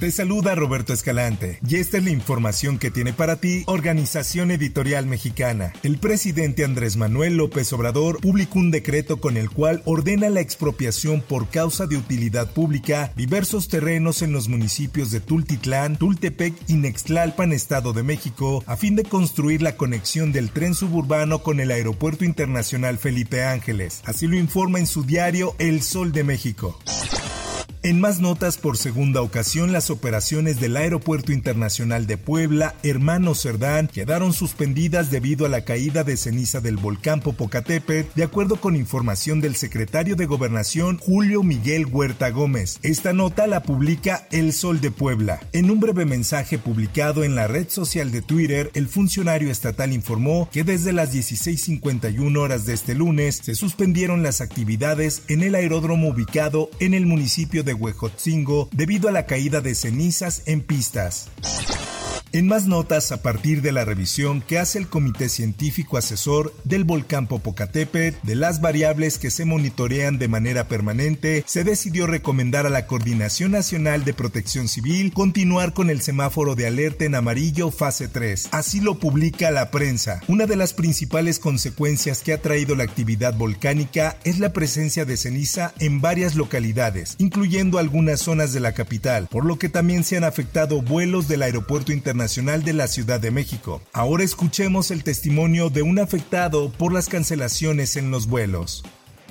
Te saluda Roberto Escalante y esta es la información que tiene para ti Organización Editorial Mexicana. El presidente Andrés Manuel López Obrador publicó un decreto con el cual ordena la expropiación por causa de utilidad pública diversos terrenos en los municipios de Tultitlán, Tultepec y Nextlalpan, Estado de México, a fin de construir la conexión del tren suburbano con el Aeropuerto Internacional Felipe Ángeles. Así lo informa en su diario El Sol de México. En más notas, por segunda ocasión, las operaciones del Aeropuerto Internacional de Puebla, Hermano Cerdán, quedaron suspendidas debido a la caída de ceniza del volcán Popocatépetl, de acuerdo con información del secretario de Gobernación, Julio Miguel Huerta Gómez. Esta nota la publica El Sol de Puebla. En un breve mensaje publicado en la red social de Twitter, el funcionario estatal informó que desde las 16.51 horas de este lunes se suspendieron las actividades en el aeródromo ubicado en el municipio de de Huejotzingo debido a la caída de cenizas en pistas. En más notas, a partir de la revisión que hace el Comité Científico Asesor del volcán Popocatépetl de las variables que se monitorean de manera permanente, se decidió recomendar a la Coordinación Nacional de Protección Civil continuar con el semáforo de alerta en amarillo fase 3. Así lo publica la prensa. Una de las principales consecuencias que ha traído la actividad volcánica es la presencia de ceniza en varias localidades, incluyendo algunas zonas de la capital, por lo que también se han afectado vuelos del aeropuerto internacional Nacional de la Ciudad de México. Ahora escuchemos el testimonio de un afectado por las cancelaciones en los vuelos.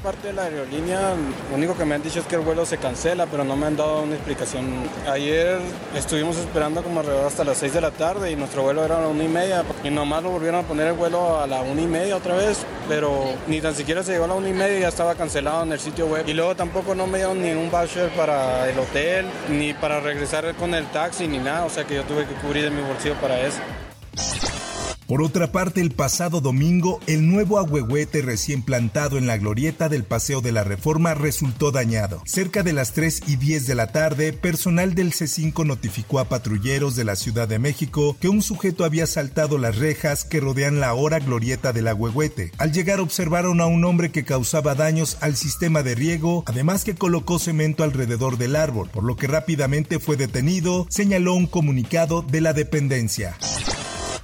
Parte de la aerolínea, lo único que me han dicho es que el vuelo se cancela, pero no me han dado una explicación. Ayer estuvimos esperando como alrededor hasta las 6 de la tarde y nuestro vuelo era a la una y media y nomás lo volvieron a poner el vuelo a la una y media otra vez, pero ni tan siquiera se llegó a la una y media y ya estaba cancelado en el sitio web. Y luego tampoco no me dieron ni un voucher para el hotel, ni para regresar con el taxi, ni nada, o sea que yo tuve que cubrir de mi bolsillo para eso. Por otra parte, el pasado domingo, el nuevo agüehuete recién plantado en la glorieta del Paseo de la Reforma resultó dañado. Cerca de las 3 y 10 de la tarde, personal del C5 notificó a patrulleros de la Ciudad de México que un sujeto había saltado las rejas que rodean la ahora glorieta del agüehuete. Al llegar observaron a un hombre que causaba daños al sistema de riego, además que colocó cemento alrededor del árbol, por lo que rápidamente fue detenido, señaló un comunicado de la dependencia.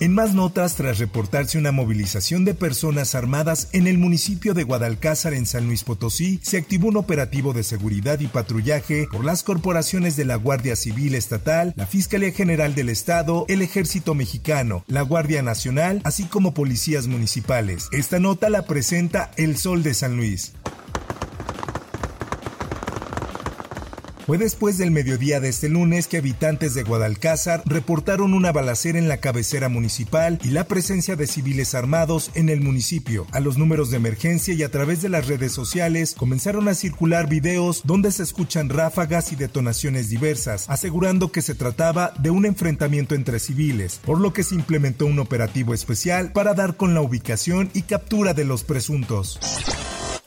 En más notas, tras reportarse una movilización de personas armadas en el municipio de Guadalcázar en San Luis Potosí, se activó un operativo de seguridad y patrullaje por las corporaciones de la Guardia Civil Estatal, la Fiscalía General del Estado, el Ejército Mexicano, la Guardia Nacional, así como policías municipales. Esta nota la presenta El Sol de San Luis. Fue después del mediodía de este lunes que habitantes de Guadalcázar reportaron una balacera en la cabecera municipal y la presencia de civiles armados en el municipio. A los números de emergencia y a través de las redes sociales comenzaron a circular videos donde se escuchan ráfagas y detonaciones diversas, asegurando que se trataba de un enfrentamiento entre civiles, por lo que se implementó un operativo especial para dar con la ubicación y captura de los presuntos.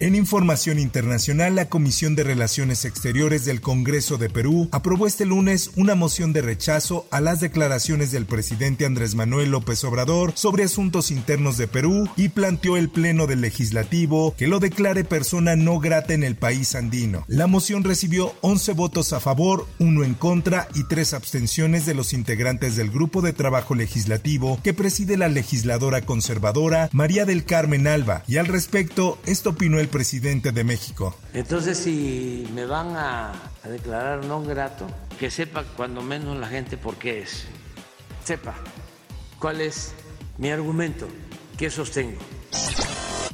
En información internacional, la Comisión de Relaciones Exteriores del Congreso de Perú aprobó este lunes una moción de rechazo a las declaraciones del presidente Andrés Manuel López Obrador sobre asuntos internos de Perú y planteó el Pleno del Legislativo que lo declare persona no grata en el país andino. La moción recibió 11 votos a favor, uno en contra y tres abstenciones de los integrantes del Grupo de Trabajo Legislativo que preside la legisladora conservadora María del Carmen Alba, y al respecto, esto opinó el presidente de México. Entonces, si me van a, a declarar no grato, que sepa cuando menos la gente por qué es. Sepa cuál es mi argumento, qué sostengo.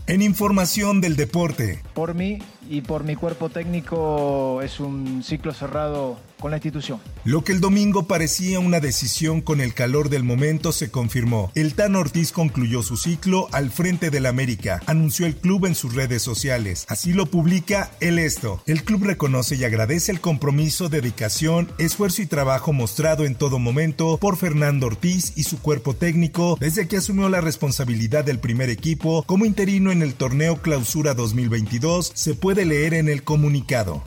En información del deporte. Por mí, y por mi cuerpo técnico es un ciclo cerrado con la institución. Lo que el domingo parecía una decisión con el calor del momento se confirmó. El Tan Ortiz concluyó su ciclo al frente del América, anunció el club en sus redes sociales. Así lo publica El Esto. El club reconoce y agradece el compromiso, dedicación, esfuerzo y trabajo mostrado en todo momento por Fernando Ortiz y su cuerpo técnico desde que asumió la responsabilidad del primer equipo como interino en el torneo Clausura 2022, se puede leer en el comunicado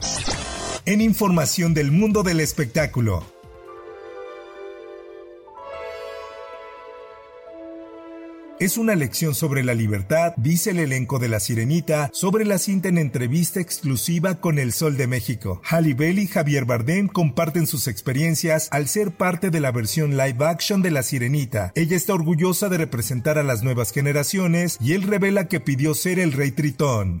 en información del mundo del espectáculo. Es una lección sobre la libertad, dice el elenco de La Sirenita, sobre la cinta en entrevista exclusiva con El Sol de México. Halle y Javier Bardem comparten sus experiencias al ser parte de la versión live action de La Sirenita. Ella está orgullosa de representar a las nuevas generaciones y él revela que pidió ser el rey Tritón.